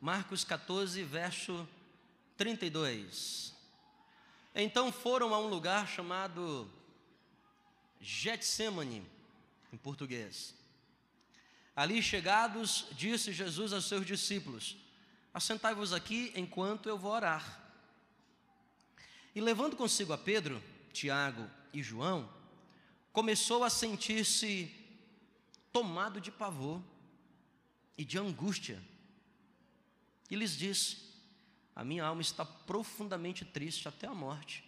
Marcos 14, verso 32. Então foram a um lugar chamado Getsemane, em português. Ali chegados, disse Jesus aos seus discípulos: Assentai-vos aqui enquanto eu vou orar. E levando consigo a Pedro, Tiago e João, começou a sentir-se tomado de pavor e de angústia. E lhes disse: A minha alma está profundamente triste até a morte.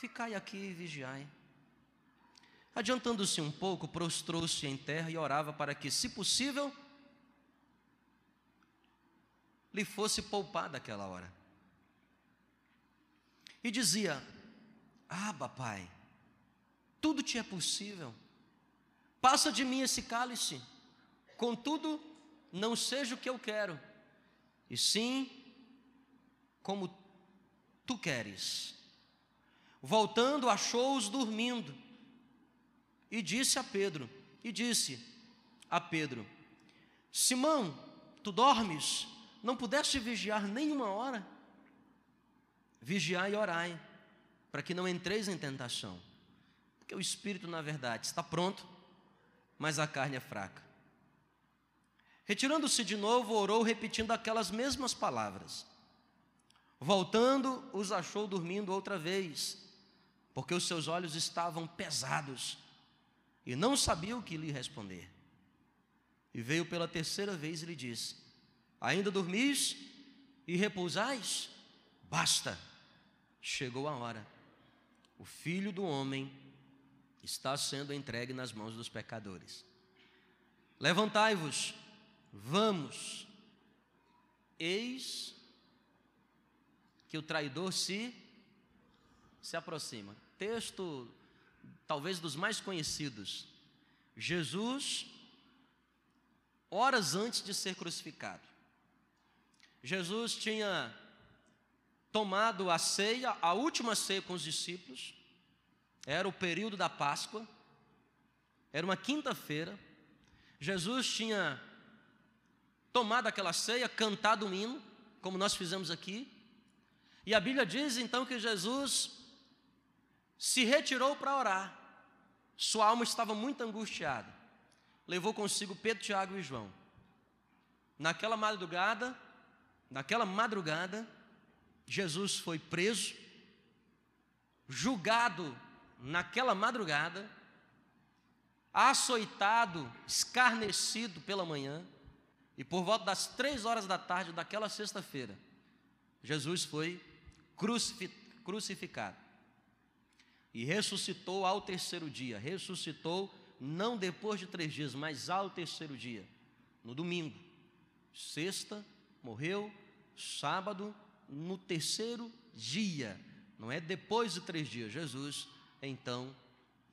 Ficai aqui e vigiai. Adiantando-se um pouco, prostrou-se em terra e orava para que, se possível, lhe fosse poupada aquela hora. E dizia: Aba, Pai, tudo te é possível. Passa de mim esse cálice, contudo, não seja o que eu quero, e sim como tu queres. Voltando, achou-os dormindo e disse a Pedro, e disse a Pedro: Simão, tu dormes? Não pudeste vigiar nem uma hora? Vigiai e orai, para que não entreis em tentação. Porque o espírito, na verdade, está pronto, mas a carne é fraca. Retirando-se de novo, orou, repetindo aquelas mesmas palavras. Voltando, os achou dormindo outra vez, porque os seus olhos estavam pesados e não sabia o que lhe responder. E veio pela terceira vez e lhe disse: Ainda dormis e repousais? Basta, chegou a hora. O filho do homem está sendo entregue nas mãos dos pecadores. Levantai-vos, vamos. Eis que o traidor se se aproxima. Texto talvez dos mais conhecidos. Jesus, horas antes de ser crucificado, Jesus tinha tomado a ceia, a última ceia com os discípulos, era o período da Páscoa, era uma quinta-feira. Jesus tinha tomado aquela ceia, cantado um hino, como nós fizemos aqui, e a Bíblia diz então que Jesus se retirou para orar. Sua alma estava muito angustiada. Levou consigo Pedro, Tiago e João. Naquela madrugada, naquela madrugada, Jesus foi preso, julgado naquela madrugada, açoitado, escarnecido pela manhã, e por volta das três horas da tarde daquela sexta-feira, Jesus foi crucificado e ressuscitou ao terceiro dia. Ressuscitou não depois de três dias, mas ao terceiro dia, no domingo. Sexta, morreu, sábado, no terceiro dia, não é depois de três dias, Jesus então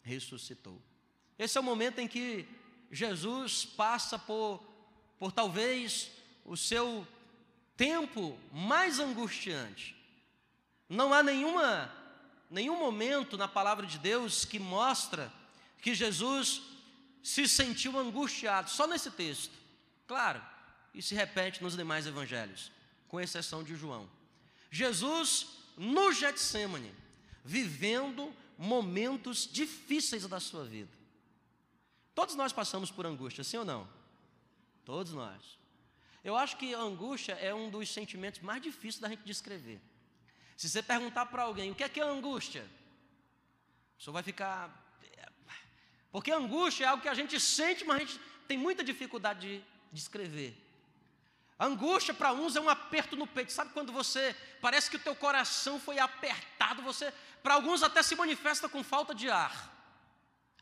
ressuscitou. Esse é o momento em que Jesus passa por, por talvez o seu tempo mais angustiante. Não há nenhuma nenhum momento na palavra de Deus que mostra que Jesus se sentiu angustiado, só nesse texto. Claro, isso se repete nos demais evangelhos, com exceção de João. Jesus no Getsemane, vivendo momentos difíceis da sua vida. Todos nós passamos por angústia, sim ou não? Todos nós. Eu acho que a angústia é um dos sentimentos mais difíceis da gente descrever. Se você perguntar para alguém o que é que é angústia, a pessoa vai ficar. Porque angústia é algo que a gente sente, mas a gente tem muita dificuldade de descrever. Angústia para uns é um aperto no peito. Sabe quando você parece que o teu coração foi apertado, você para alguns até se manifesta com falta de ar.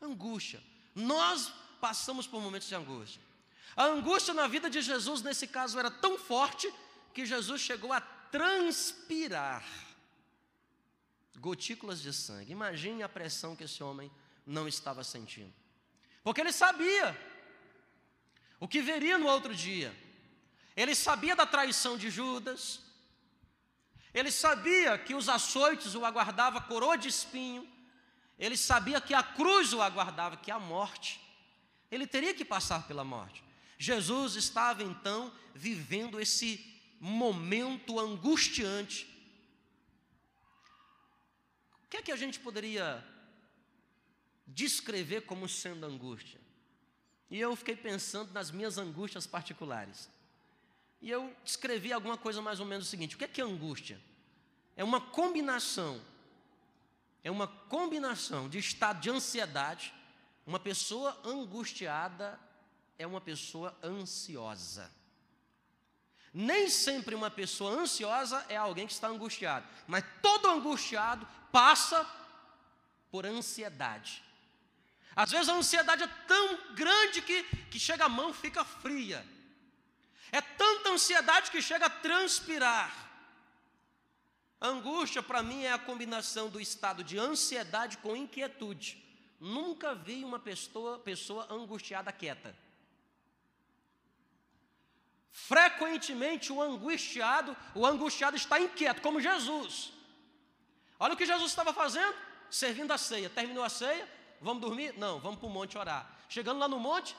Angústia. Nós passamos por momentos de angústia. A angústia na vida de Jesus nesse caso era tão forte que Jesus chegou a transpirar gotículas de sangue. Imagine a pressão que esse homem não estava sentindo. Porque ele sabia o que veria no outro dia. Ele sabia da traição de Judas. Ele sabia que os açoites o aguardava coroa de espinho. Ele sabia que a cruz o aguardava, que a morte. Ele teria que passar pela morte. Jesus estava então vivendo esse momento angustiante. O que é que a gente poderia descrever como sendo angústia? E eu fiquei pensando nas minhas angústias particulares. E eu descrevi alguma coisa mais ou menos o seguinte: o que é que é angústia? É uma combinação, é uma combinação de estado de ansiedade. Uma pessoa angustiada é uma pessoa ansiosa. Nem sempre uma pessoa ansiosa é alguém que está angustiado, mas todo angustiado passa por ansiedade. Às vezes a ansiedade é tão grande que, que chega a mão fica fria. É tanta ansiedade que chega a transpirar. A angústia, para mim, é a combinação do estado de ansiedade com inquietude. Nunca vi uma pessoa, pessoa angustiada quieta. Frequentemente o angustiado, o angustiado está inquieto, como Jesus. Olha o que Jesus estava fazendo, servindo a ceia. Terminou a ceia, vamos dormir? Não, vamos para o monte orar. Chegando lá no monte,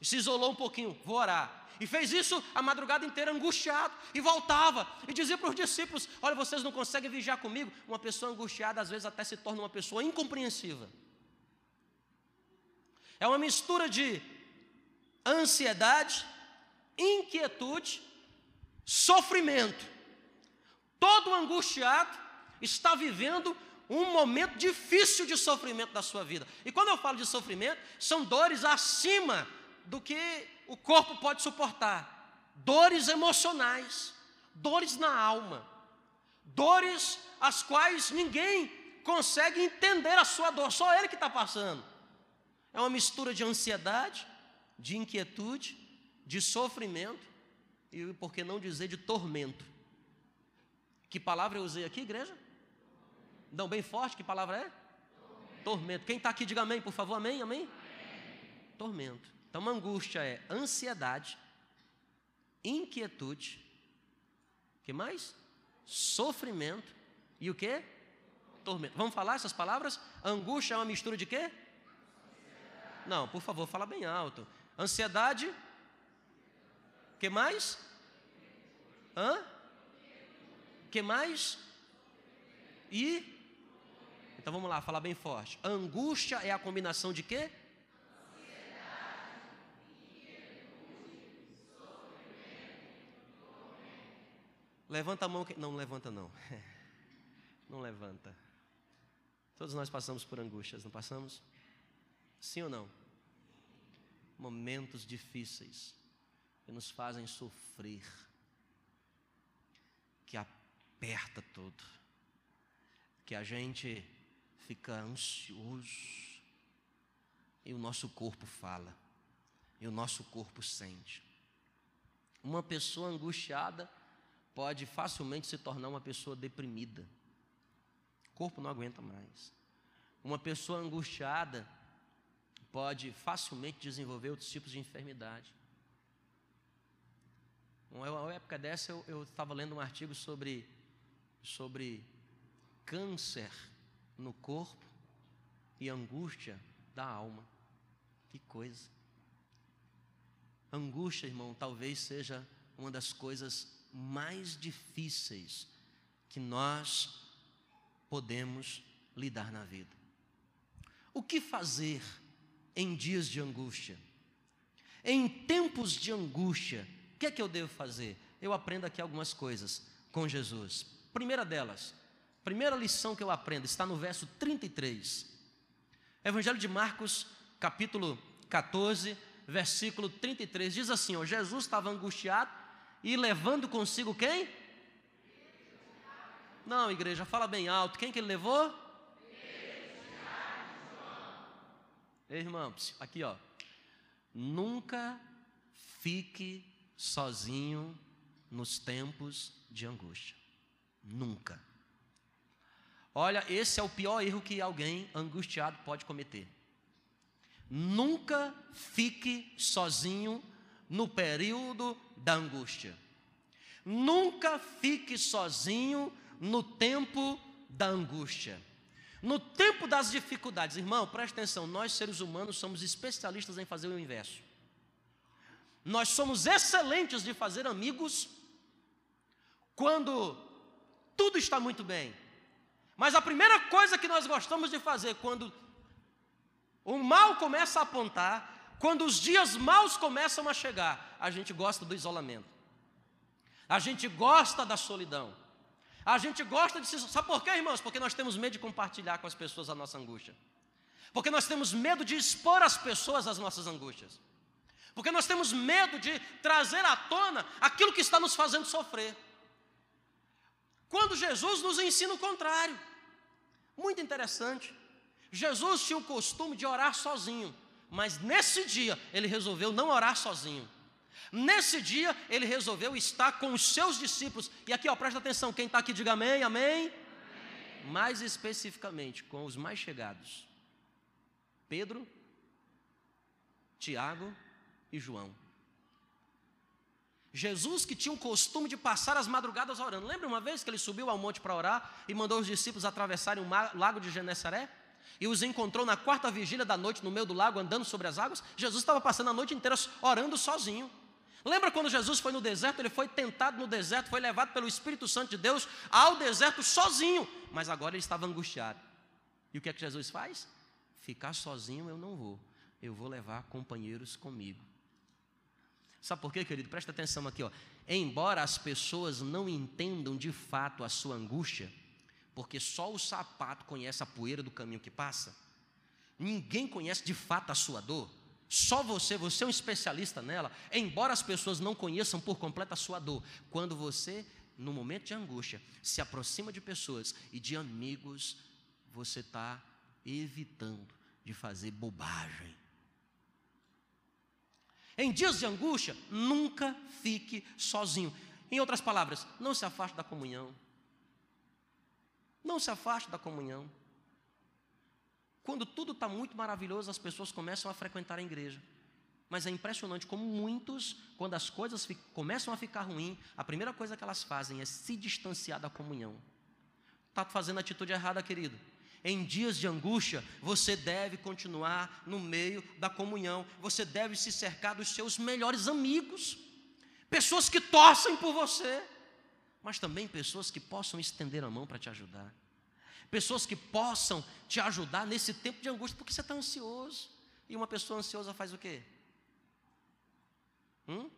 se isolou um pouquinho, vou orar. E fez isso a madrugada inteira angustiado. E voltava. E dizia para os discípulos: Olha, vocês não conseguem vigiar comigo. Uma pessoa angustiada às vezes até se torna uma pessoa incompreensiva. É uma mistura de ansiedade, inquietude, sofrimento. Todo angustiado está vivendo um momento difícil de sofrimento da sua vida. E quando eu falo de sofrimento, são dores acima do que o corpo pode suportar. Dores emocionais, dores na alma, dores as quais ninguém consegue entender a sua dor, só ele que está passando. É uma mistura de ansiedade, de inquietude, de sofrimento e, por que não dizer, de tormento. Que palavra eu usei aqui, igreja? Não, bem forte, que palavra é? Tormento. tormento. Quem está aqui, diga amém, por favor, amém, amém? amém. Tormento. Então, angústia é ansiedade, inquietude, que mais? Sofrimento e o que? Tormento. Vamos falar essas palavras? Angústia é uma mistura de quê? Não, por favor, fala bem alto. Ansiedade, que mais? Hã? Que mais? E? Então vamos lá, falar bem forte. Angústia é a combinação de quê? Levanta a mão. Que... Não levanta não. Não levanta. Todos nós passamos por angústias, não passamos? Sim ou não? Momentos difíceis que nos fazem sofrer, que aperta tudo, que a gente fica ansioso e o nosso corpo fala, e o nosso corpo sente. Uma pessoa angustiada pode facilmente se tornar uma pessoa deprimida. O corpo não aguenta mais. Uma pessoa angustiada pode facilmente desenvolver outros tipos de enfermidade. Uma época dessa eu estava lendo um artigo sobre, sobre câncer no corpo e angústia da alma. Que coisa. Angústia, irmão, talvez seja uma das coisas mais difíceis que nós podemos lidar na vida. O que fazer em dias de angústia? Em tempos de angústia, o que é que eu devo fazer? Eu aprendo aqui algumas coisas com Jesus. Primeira delas, primeira lição que eu aprendo está no verso 33. Evangelho de Marcos, capítulo 14, versículo 33, diz assim: ó, Jesus estava angustiado e levando consigo quem? Não, igreja, fala bem alto. Quem que ele levou? Irmãos, aqui ó. Nunca fique sozinho nos tempos de angústia. Nunca. Olha, esse é o pior erro que alguém angustiado pode cometer. Nunca fique sozinho no período da angústia. Nunca fique sozinho no tempo da angústia. No tempo das dificuldades, irmão, preste atenção, nós seres humanos somos especialistas em fazer o inverso. Nós somos excelentes de fazer amigos quando tudo está muito bem. Mas a primeira coisa que nós gostamos de fazer quando o mal começa a apontar, quando os dias maus começam a chegar, a gente gosta do isolamento. A gente gosta da solidão. A gente gosta de se. Sabe por quê, irmãos? Porque nós temos medo de compartilhar com as pessoas a nossa angústia. Porque nós temos medo de expor às pessoas as nossas angústias. Porque nós temos medo de trazer à tona aquilo que está nos fazendo sofrer. Quando Jesus nos ensina o contrário. Muito interessante. Jesus tinha o costume de orar sozinho, mas nesse dia ele resolveu não orar sozinho. Nesse dia ele resolveu estar com os seus discípulos. E aqui, ó, presta atenção, quem está aqui diga amém, amém. amém. Mais especificamente com os mais chegados: Pedro, Tiago e João. Jesus que tinha o costume de passar as madrugadas orando. Lembra uma vez que ele subiu ao monte para orar e mandou os discípulos atravessarem o lago de Genesaré? E os encontrou na quarta vigília da noite no meio do lago andando sobre as águas? Jesus estava passando a noite inteira orando sozinho. Lembra quando Jesus foi no deserto? Ele foi tentado no deserto, foi levado pelo Espírito Santo de Deus ao deserto sozinho, mas agora ele estava angustiado. E o que é que Jesus faz? Ficar sozinho eu não vou, eu vou levar companheiros comigo. Sabe por quê, querido? Presta atenção aqui, ó. Embora as pessoas não entendam de fato a sua angústia, porque só o sapato conhece a poeira do caminho que passa, ninguém conhece de fato a sua dor. Só você, você é um especialista nela, embora as pessoas não conheçam por completo a sua dor. Quando você, no momento de angústia, se aproxima de pessoas e de amigos, você está evitando de fazer bobagem. Em dias de angústia, nunca fique sozinho. Em outras palavras, não se afaste da comunhão. Não se afaste da comunhão. Quando tudo está muito maravilhoso, as pessoas começam a frequentar a igreja. Mas é impressionante como muitos, quando as coisas começam a ficar ruins, a primeira coisa que elas fazem é se distanciar da comunhão. Está fazendo a atitude errada, querido em dias de angústia, você deve continuar no meio da comunhão, você deve se cercar dos seus melhores amigos, pessoas que torcem por você, mas também pessoas que possam estender a mão para te ajudar, pessoas que possam te ajudar nesse tempo de angústia, porque você está ansioso, e uma pessoa ansiosa faz o quê? Hum?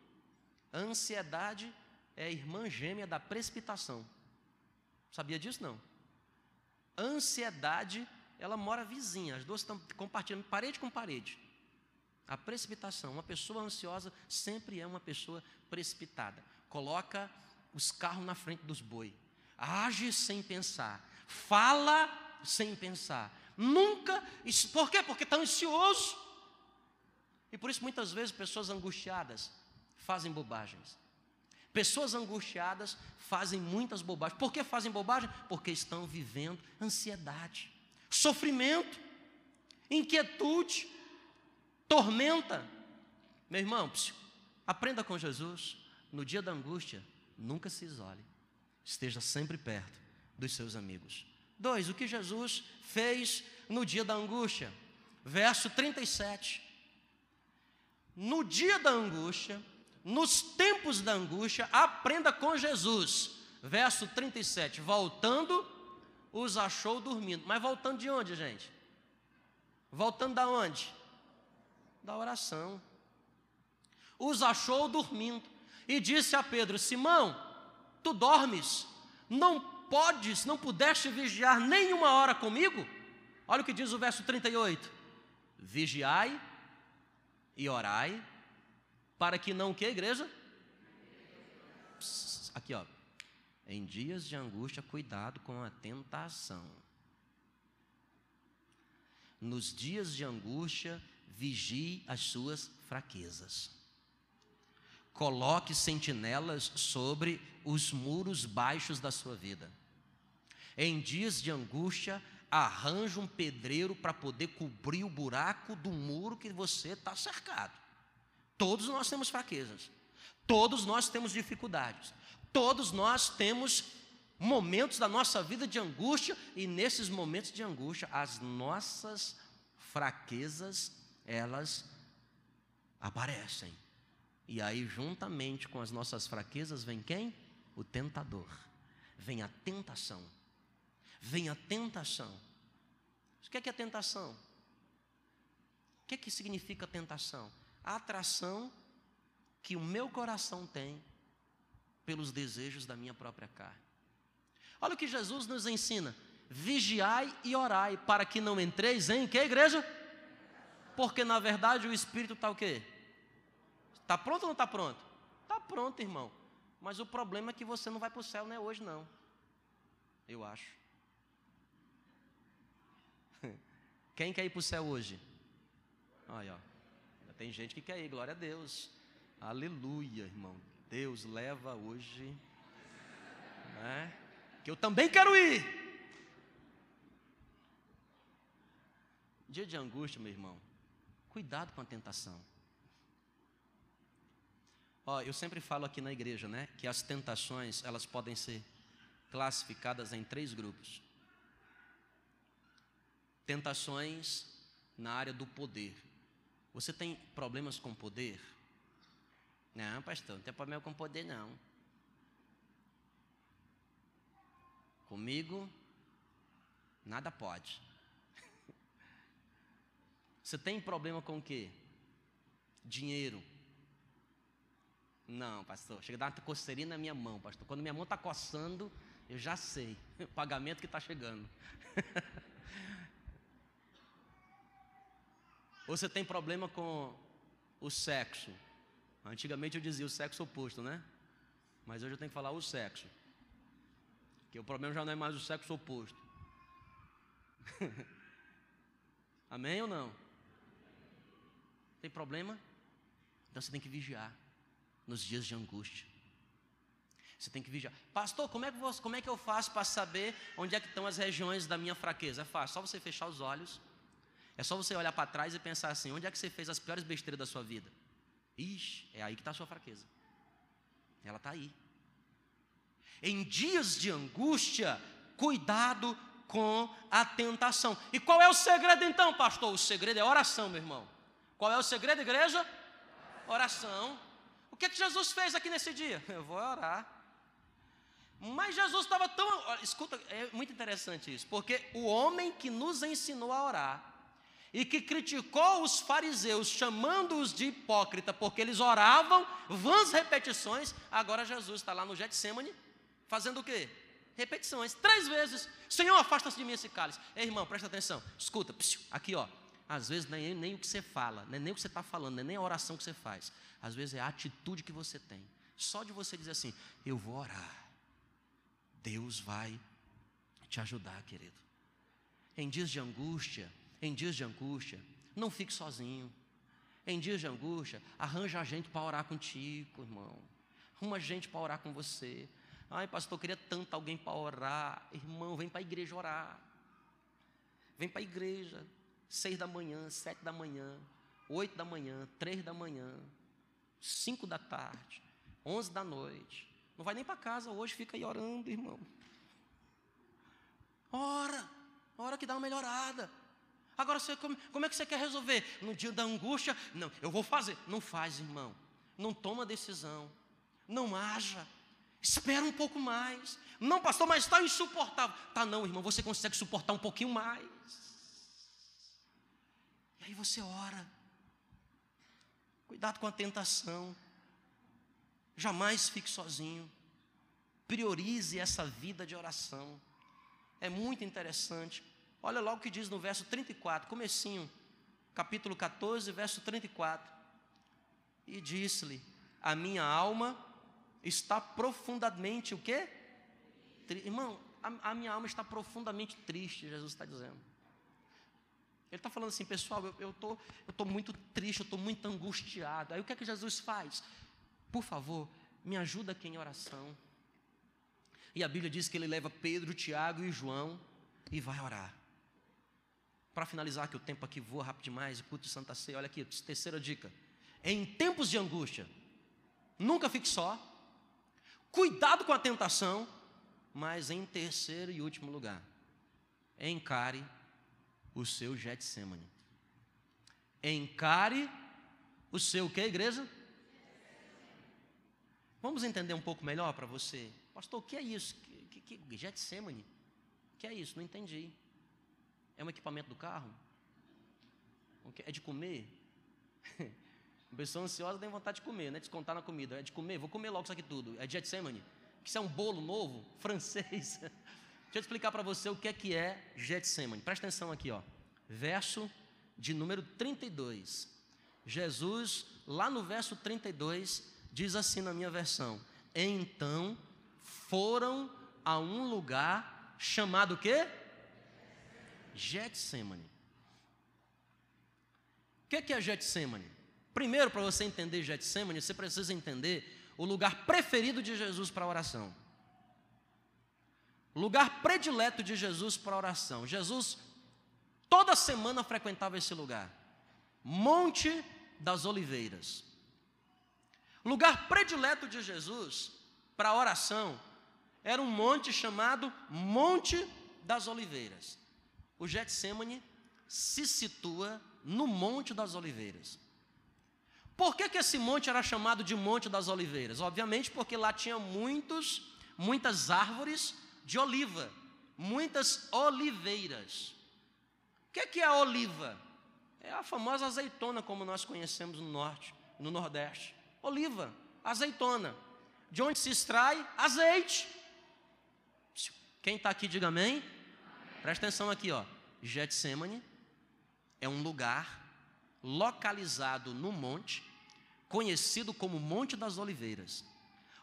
Ansiedade é a irmã gêmea da precipitação. Sabia disso não? Ansiedade, ela mora vizinha, as duas estão compartilhando parede com parede. A precipitação, uma pessoa ansiosa sempre é uma pessoa precipitada. Coloca os carros na frente dos boi. Age sem pensar. Fala sem pensar. Nunca. Por quê? Porque está ansioso. E por isso muitas vezes pessoas angustiadas fazem bobagens. Pessoas angustiadas fazem muitas bobagens. Por que fazem bobagem? Porque estão vivendo ansiedade, sofrimento, inquietude, tormenta. Meu irmão, aprenda com Jesus. No dia da angústia, nunca se isole. Esteja sempre perto dos seus amigos. Dois, o que Jesus fez no dia da angústia? Verso 37. No dia da angústia, nos tempos da angústia, aprenda com Jesus. Verso 37. Voltando, os achou dormindo. Mas voltando de onde, gente? Voltando da onde? Da oração. Os achou dormindo. E disse a Pedro: Simão, tu dormes? Não podes, não pudeste vigiar nenhuma hora comigo? Olha o que diz o verso 38. Vigiai e orai para que não que igreja? Aqui, ó. Em dias de angústia, cuidado com a tentação. Nos dias de angústia, vigie as suas fraquezas. Coloque sentinelas sobre os muros baixos da sua vida. Em dias de angústia, arranje um pedreiro para poder cobrir o buraco do muro que você está cercado. Todos nós temos fraquezas, todos nós temos dificuldades, todos nós temos momentos da nossa vida de angústia, e nesses momentos de angústia, as nossas fraquezas, elas aparecem. E aí, juntamente com as nossas fraquezas, vem quem? O tentador. Vem a tentação. Vem a tentação. O que é, que é tentação? O que é que significa tentação? Atração que o meu coração tem pelos desejos da minha própria carne. Olha o que Jesus nos ensina: vigiai e orai, para que não entreis em que igreja? Porque na verdade o Espírito está o quê? Está pronto ou não está pronto? Está pronto, irmão. Mas o problema é que você não vai para o céu, não é hoje, não. Eu acho. Quem quer ir para o céu hoje? Olha, ó. Tem gente que quer ir, glória a Deus. Aleluia, irmão. Deus leva hoje. Né? Que eu também quero ir. Dia de angústia, meu irmão. Cuidado com a tentação. Ó, eu sempre falo aqui na igreja, né, que as tentações, elas podem ser classificadas em três grupos. Tentações na área do poder. Você tem problemas com poder? Não, pastor, não tem problema com poder, não. Comigo, nada pode. Você tem problema com o quê? Dinheiro. Não, pastor, chega a dar uma coceirinha na minha mão, pastor. Quando minha mão está coçando, eu já sei o pagamento que está chegando. Ou você tem problema com o sexo? Antigamente eu dizia o sexo oposto, né? Mas hoje eu tenho que falar o sexo. Que o problema já não é mais o sexo oposto. Amém ou não? Tem problema? Então você tem que vigiar nos dias de angústia. Você tem que vigiar. Pastor, como é que, você, como é que eu faço para saber onde é que estão as regiões da minha fraqueza? É fácil, só você fechar os olhos. É só você olhar para trás e pensar assim: onde é que você fez as piores besteiras da sua vida? Ixi, é aí que está a sua fraqueza. Ela está aí. Em dias de angústia, cuidado com a tentação. E qual é o segredo então, pastor? O segredo é oração, meu irmão. Qual é o segredo, igreja? Oração. O que, é que Jesus fez aqui nesse dia? Eu vou orar. Mas Jesus estava tão. Escuta, é muito interessante isso, porque o homem que nos ensinou a orar, e que criticou os fariseus, chamando-os de hipócrita, porque eles oravam vãs repetições. Agora Jesus está lá no Getsemane, fazendo o quê? Repetições, três vezes. Senhor, afasta-se de mim esse cálice. Ei, irmão, presta atenção. Escuta, psiu, aqui, ó. Às vezes nem, nem o que você fala, nem, nem o que você está falando, nem a oração que você faz. Às vezes é a atitude que você tem. Só de você dizer assim, eu vou orar. Deus vai te ajudar, querido. Em dias de angústia, em dias de angústia, não fique sozinho. Em dias de angústia, arranja gente para orar contigo, irmão. Arruma gente para orar com você. Ai, pastor, eu queria tanto alguém para orar. Irmão, vem para a igreja orar. Vem para a igreja. Seis da manhã, sete da manhã, oito da manhã, três da manhã, cinco da tarde, onze da noite. Não vai nem para casa hoje, fica aí orando, irmão. Ora, ora que dá uma melhorada. Agora, você, como, como é que você quer resolver? No dia da angústia, não, eu vou fazer. Não faz, irmão. Não toma decisão. Não haja. Espera um pouco mais. Não, pastor, mas está insuportável. Tá não, irmão, você consegue suportar um pouquinho mais. E aí você ora. Cuidado com a tentação. Jamais fique sozinho. Priorize essa vida de oração. É muito interessante. Olha logo o que diz no verso 34, comecinho, capítulo 14, verso 34. E disse-lhe: A minha alma está profundamente o quê? Irmão, a, a minha alma está profundamente triste, Jesus está dizendo. Ele está falando assim, pessoal, eu estou eu tô muito triste, eu estou muito angustiado. Aí o que é que Jesus faz? Por favor, me ajuda aqui em oração. E a Bíblia diz que ele leva Pedro, Tiago e João e vai orar. Para finalizar, que o tempo aqui voa rápido demais, o culto de Santa Ceia, olha aqui, terceira dica. Em tempos de angústia, nunca fique só, cuidado com a tentação, mas em terceiro e último lugar, encare o seu Getsemane. Encare o seu que, igreja? Vamos entender um pouco melhor para você? Pastor, o que é isso? Que, que, que Getsemane? O que é isso? Não entendi. É um equipamento do carro? É de comer? pessoa ansiosa tem vontade de comer, né? Descontar na comida. É de comer? Vou comer logo isso aqui tudo. É Getsemane. Isso é um bolo novo, francês. Deixa eu explicar para você o que é que é Getsemane. Presta atenção aqui, ó. Verso de número 32. Jesus, lá no verso 32, diz assim na minha versão: Então foram a um lugar chamado quê? Getsemane. O que é Getsemane? Primeiro, para você entender Getsemane, você precisa entender o lugar preferido de Jesus para a oração. Lugar predileto de Jesus para a oração. Jesus toda semana frequentava esse lugar. Monte das Oliveiras. Lugar predileto de Jesus para a oração era um monte chamado Monte das Oliveiras. O Getsemane se situa no Monte das Oliveiras. Por que, que esse monte era chamado de Monte das Oliveiras? Obviamente porque lá tinha muitos, muitas árvores de oliva, muitas oliveiras. O que, que é oliva? É a famosa azeitona, como nós conhecemos no norte, no nordeste. Oliva, azeitona. De onde se extrai azeite. Quem está aqui, diga amém. Presta atenção aqui, ó. Getsemane é um lugar localizado no monte conhecido como Monte das Oliveiras.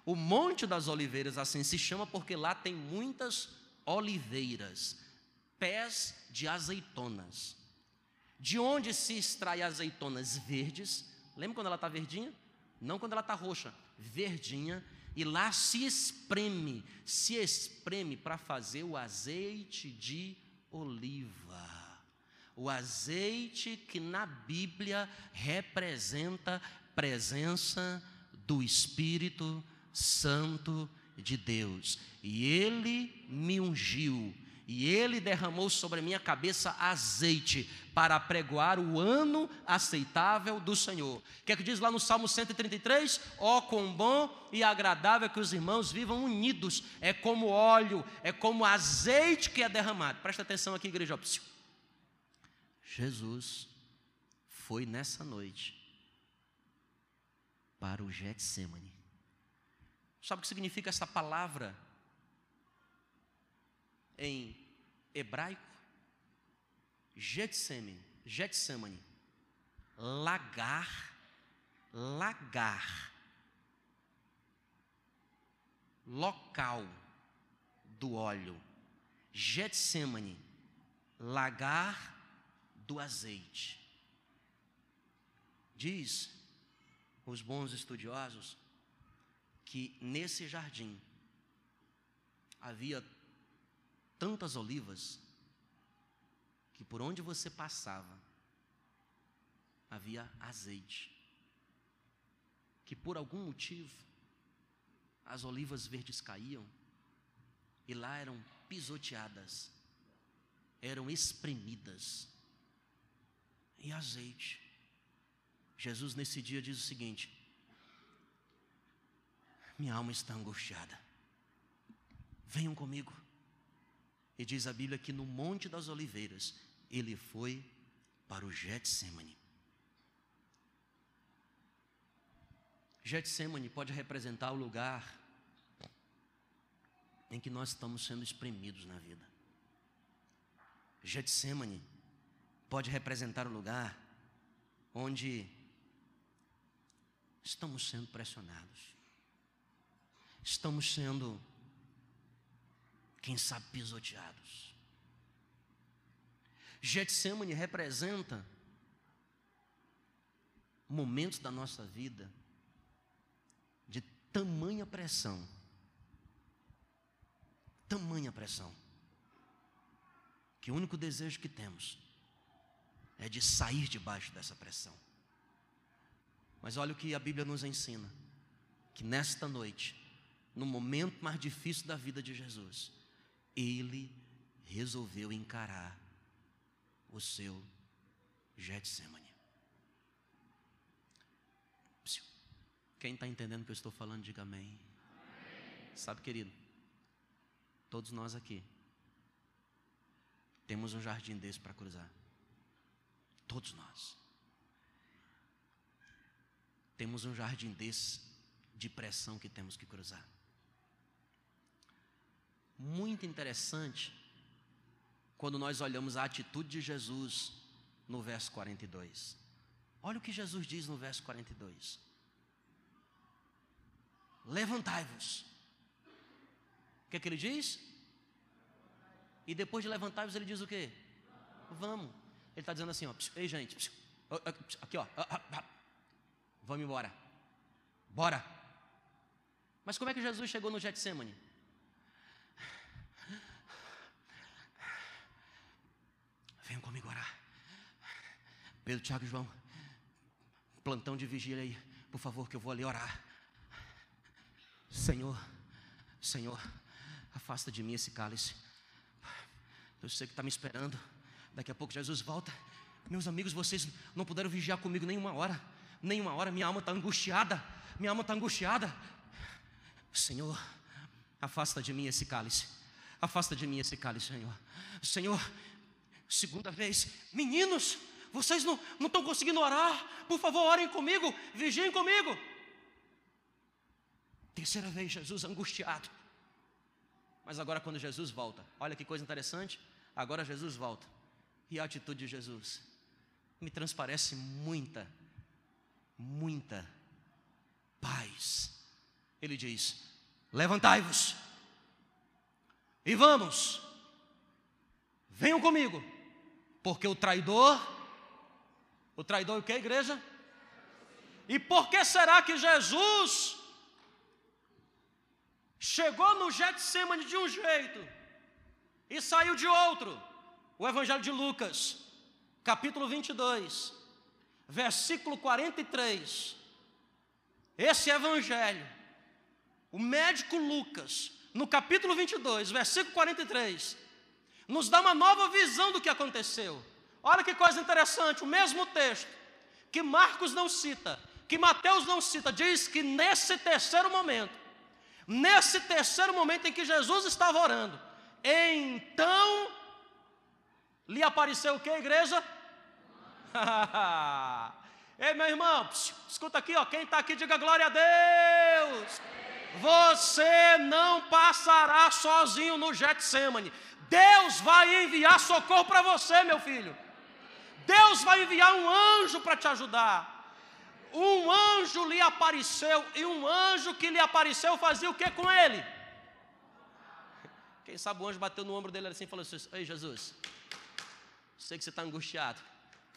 O Monte das Oliveiras assim se chama porque lá tem muitas oliveiras, pés de azeitonas. De onde se extrai azeitonas verdes? Lembra quando ela está verdinha? Não quando ela está roxa, verdinha. E lá se espreme, se espreme para fazer o azeite de oliva. O azeite que na Bíblia representa presença do Espírito Santo de Deus. E ele me ungiu, e ele derramou sobre minha cabeça azeite para pregoar o ano aceitável do Senhor. O que é que diz lá no Salmo 133? Ó, oh, quão bom e agradável que os irmãos vivam unidos, é como óleo, é como azeite que é derramado. Presta atenção aqui, igreja. Jesus foi nessa noite para o Getsemane. Sabe o que significa essa palavra em hebraico? Getsemane, lagar, lagar, local do óleo, Getsemane, lagar do azeite. Diz os bons estudiosos que nesse jardim havia tantas olivas que por onde você passava havia azeite. Que por algum motivo as olivas verdes caíam e lá eram pisoteadas, eram espremidas e azeite. Jesus nesse dia diz o seguinte: Minha alma está angustiada. Venham comigo. E diz a Bíblia que no Monte das Oliveiras ele foi para o Getsemane. Getsemane pode representar o lugar em que nós estamos sendo espremidos na vida. Getsemane pode representar o lugar onde estamos sendo pressionados. Estamos sendo, quem sabe, pisoteados. Getsemane representa momentos da nossa vida de tamanha pressão. Tamanha pressão. Que o único desejo que temos é de sair debaixo dessa pressão. Mas olha o que a Bíblia nos ensina: que nesta noite, no momento mais difícil da vida de Jesus, ele resolveu encarar o seu Getsemane. Quem está entendendo o que eu estou falando, diga amém. amém. Sabe, querido, todos nós aqui temos um jardim desse para cruzar. Todos nós. Temos um jardim desse de pressão que temos que cruzar. Muito interessante quando nós olhamos a atitude de Jesus no verso 42. Olha o que Jesus diz no verso 42. Levantai-vos. O que, é que ele diz? E depois de levantar-vos, ele diz o quê? Vamos. Ele está dizendo assim, ó, ei gente, aqui ó, vamos embora. Bora. Mas como é que Jesus chegou no Getsemane? Venham comigo orar. Pedro, Tiago e João, plantão de vigília aí, por favor, que eu vou ali orar. Senhor, Senhor, afasta de mim esse cálice. Eu sei que está me esperando. Daqui a pouco Jesus volta. Meus amigos, vocês não puderam vigiar comigo nenhuma hora. Nenhuma hora, minha alma está angustiada. Minha alma está angustiada. Senhor, afasta de mim esse cálice. Afasta de mim esse cálice, Senhor. Senhor, segunda vez, meninos, vocês não, não estão conseguindo orar. Por favor, orem comigo, vigiem comigo. Terceira vez, Jesus angustiado. Mas agora, quando Jesus volta, olha que coisa interessante. Agora Jesus volta. E a atitude de Jesus me transparece muita, muita paz. Ele diz: Levantai-vos e vamos, venham comigo, porque o traidor, o traidor o que, igreja? E por que será que Jesus chegou no Getsemane de um jeito e saiu de outro. O Evangelho de Lucas, capítulo 22, versículo 43. Esse Evangelho, o médico Lucas, no capítulo 22, versículo 43, nos dá uma nova visão do que aconteceu. Olha que coisa interessante, o mesmo texto que Marcos não cita, que Mateus não cita, diz que nesse terceiro momento, Nesse terceiro momento em que Jesus estava orando, então lhe apareceu o que, igreja? Ei, meu irmão, escuta aqui, ó, quem está aqui, diga glória a Deus. Você não passará sozinho no Getsemane. Deus vai enviar socorro para você, meu filho. Deus vai enviar um anjo para te ajudar um anjo lhe apareceu, e um anjo que lhe apareceu fazia o que com ele? Quem sabe o anjo bateu no ombro dele assim e falou assim: Ei Jesus, sei que você está angustiado,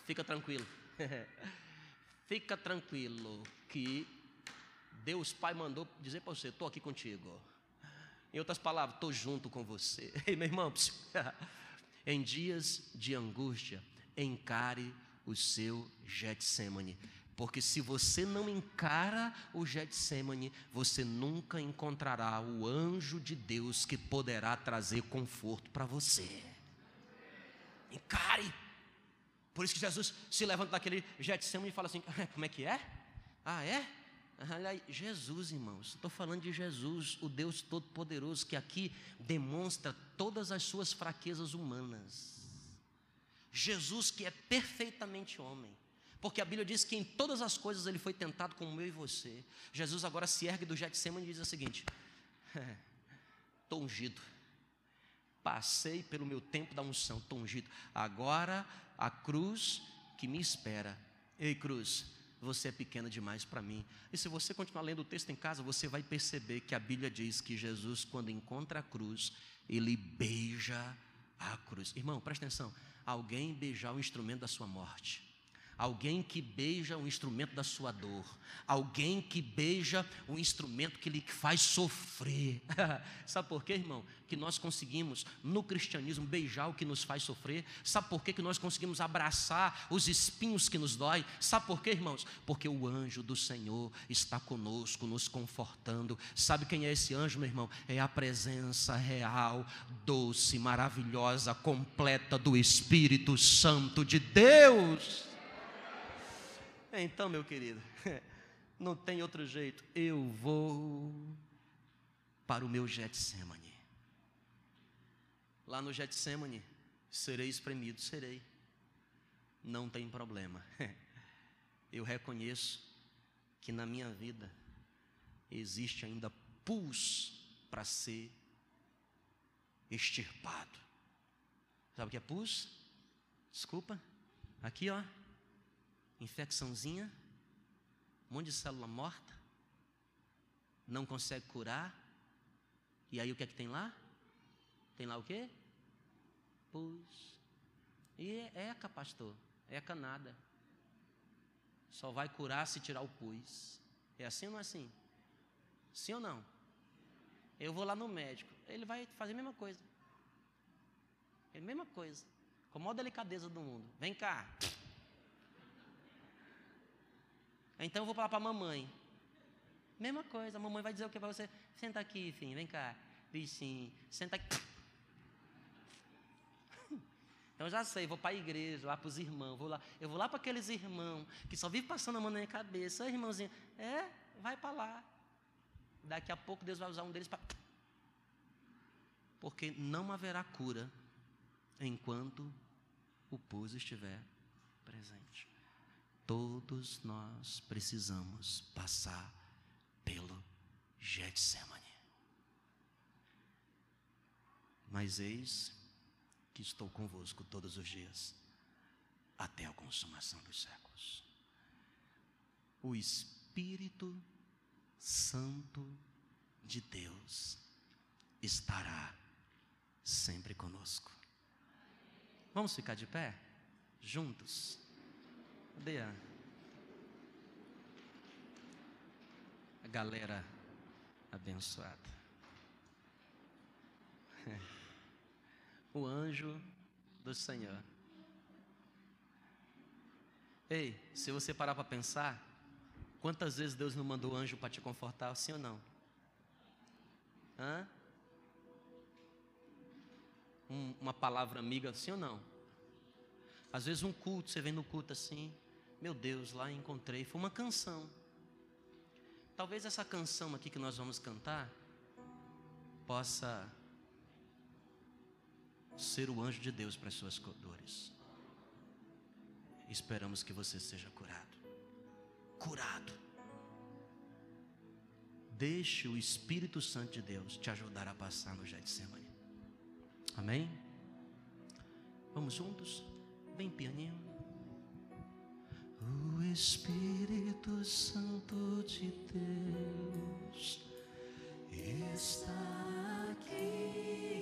fica tranquilo, fica tranquilo, que Deus Pai mandou dizer para você: estou aqui contigo. Em outras palavras, estou junto com você. Ei, meu irmão, em dias de angústia, encare o seu Getsemane. Porque se você não encara o Getsemane, você nunca encontrará o anjo de Deus que poderá trazer conforto para você. Encare. Por isso que Jesus se levanta daquele Getsemane e fala assim: como é que é? Ah, é? Jesus, irmãos, estou falando de Jesus, o Deus Todo-Poderoso, que aqui demonstra todas as suas fraquezas humanas. Jesus, que é perfeitamente homem, porque a Bíblia diz que em todas as coisas ele foi tentado como eu e você. Jesus agora se ergue do Getsemane e diz o seguinte: Estou ungido. Passei pelo meu tempo da unção, estou ungido. Agora a cruz que me espera. Ei, cruz, você é pequena demais para mim. E se você continuar lendo o texto em casa, você vai perceber que a Bíblia diz que Jesus, quando encontra a cruz, ele beija a cruz. Irmão, presta atenção: alguém beijar o instrumento da sua morte alguém que beija o instrumento da sua dor, alguém que beija o instrumento que lhe faz sofrer. Sabe por quê, irmão? Que nós conseguimos no cristianismo beijar o que nos faz sofrer. Sabe por quê que nós conseguimos abraçar os espinhos que nos dói? Sabe por quê, irmãos? Porque o anjo do Senhor está conosco, nos confortando. Sabe quem é esse anjo, meu irmão? É a presença real, doce, maravilhosa, completa do Espírito Santo de Deus. Então, meu querido, Não tem outro jeito. Eu vou para o meu Getsemane. Lá no Getsemane, serei espremido, serei. Não tem problema. Eu reconheço que na minha vida existe ainda pus para ser extirpado. Sabe o que é pus? Desculpa. Aqui, ó. Infecçãozinha. Um monte de célula morta. Não consegue curar. E aí o que é que tem lá? Tem lá o quê? Pus. E é eca, pastor. Eca nada. Só vai curar se tirar o pus. É assim ou não é assim? Sim ou não? Eu vou lá no médico. Ele vai fazer a mesma coisa. É a mesma coisa. Com a maior delicadeza do mundo. Vem cá. Então eu vou falar para a mamãe. Mesma coisa, a mamãe vai dizer o que para você? Senta aqui, filho, vem cá. Bichinho, senta aqui. Então eu já sei, vou para a igreja, lá para os irmãos, vou lá, eu vou lá para aqueles irmãos que só vivem passando a mão na minha cabeça. Oi, irmãozinho, é, vai para lá. Daqui a pouco Deus vai usar um deles para. Porque não haverá cura enquanto o pus estiver presente. Todos nós precisamos passar pelo Getsemane. Mas eis que estou convosco todos os dias, até a consumação dos séculos. O Espírito Santo de Deus estará sempre conosco. Vamos ficar de pé? Juntos. Cadê a, galera abençoada? O anjo do Senhor. Ei, se você parar para pensar, quantas vezes Deus não mandou anjo para te confortar, sim ou não? Hã? um, uma palavra amiga, sim ou não? Às vezes um culto, você vem no culto assim, meu Deus, lá encontrei, foi uma canção. Talvez essa canção aqui que nós vamos cantar possa ser o anjo de Deus para as suas dores. Esperamos que você seja curado. Curado. Deixe o Espírito Santo de Deus te ajudar a passar no Getsemane. Amém? Vamos juntos? Bem pianinho. O Espírito Santo de Deus está aqui.